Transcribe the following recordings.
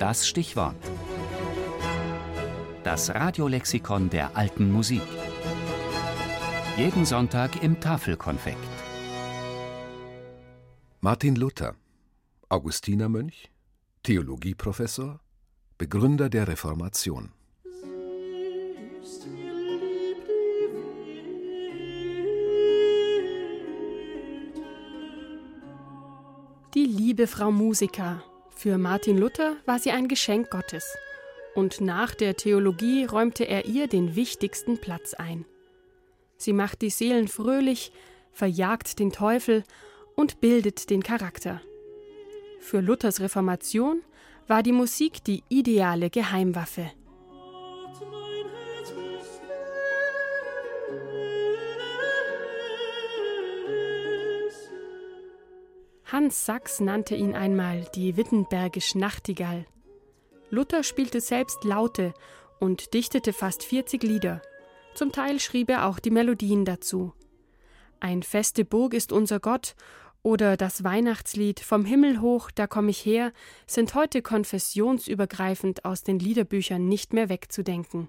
das Stichwort. Das Radiolexikon der alten Musik. Jeden Sonntag im Tafelkonfekt. Martin Luther, Augustinermönch, Theologieprofessor, Begründer der Reformation. Die liebe Frau Musiker. Für Martin Luther war sie ein Geschenk Gottes. Und nach der Theologie räumte er ihr den wichtigsten Platz ein. Sie macht die Seelen fröhlich, verjagt den Teufel und bildet den Charakter. Für Luthers Reformation war die Musik die ideale Geheimwaffe. Hans Sachs nannte ihn einmal die Wittenbergisch Nachtigall. Luther spielte selbst Laute und dichtete fast 40 Lieder. Zum Teil schrieb er auch die Melodien dazu. Ein feste Burg ist unser Gott oder das Weihnachtslied Vom Himmel hoch, da komm ich her sind heute konfessionsübergreifend aus den Liederbüchern nicht mehr wegzudenken.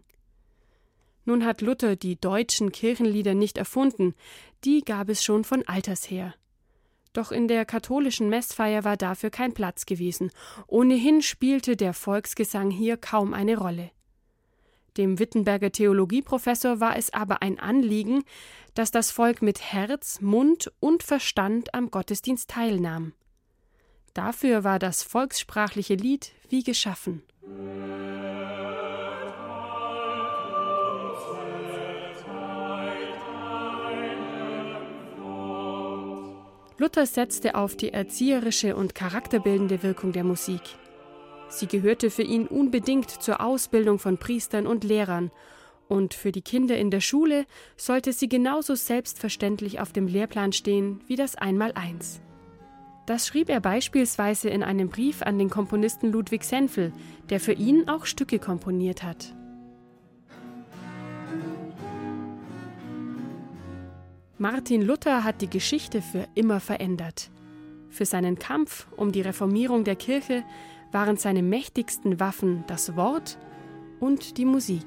Nun hat Luther die deutschen Kirchenlieder nicht erfunden, die gab es schon von alters her. Doch in der katholischen Messfeier war dafür kein Platz gewesen. Ohnehin spielte der Volksgesang hier kaum eine Rolle. Dem Wittenberger Theologieprofessor war es aber ein Anliegen, dass das Volk mit Herz, Mund und Verstand am Gottesdienst teilnahm. Dafür war das volkssprachliche Lied wie geschaffen. Luther setzte auf die erzieherische und charakterbildende Wirkung der Musik. Sie gehörte für ihn unbedingt zur Ausbildung von Priestern und Lehrern, und für die Kinder in der Schule sollte sie genauso selbstverständlich auf dem Lehrplan stehen wie das Einmaleins. Das schrieb er beispielsweise in einem Brief an den Komponisten Ludwig Senfel, der für ihn auch Stücke komponiert hat. Martin Luther hat die Geschichte für immer verändert. Für seinen Kampf um die Reformierung der Kirche waren seine mächtigsten Waffen das Wort und die Musik.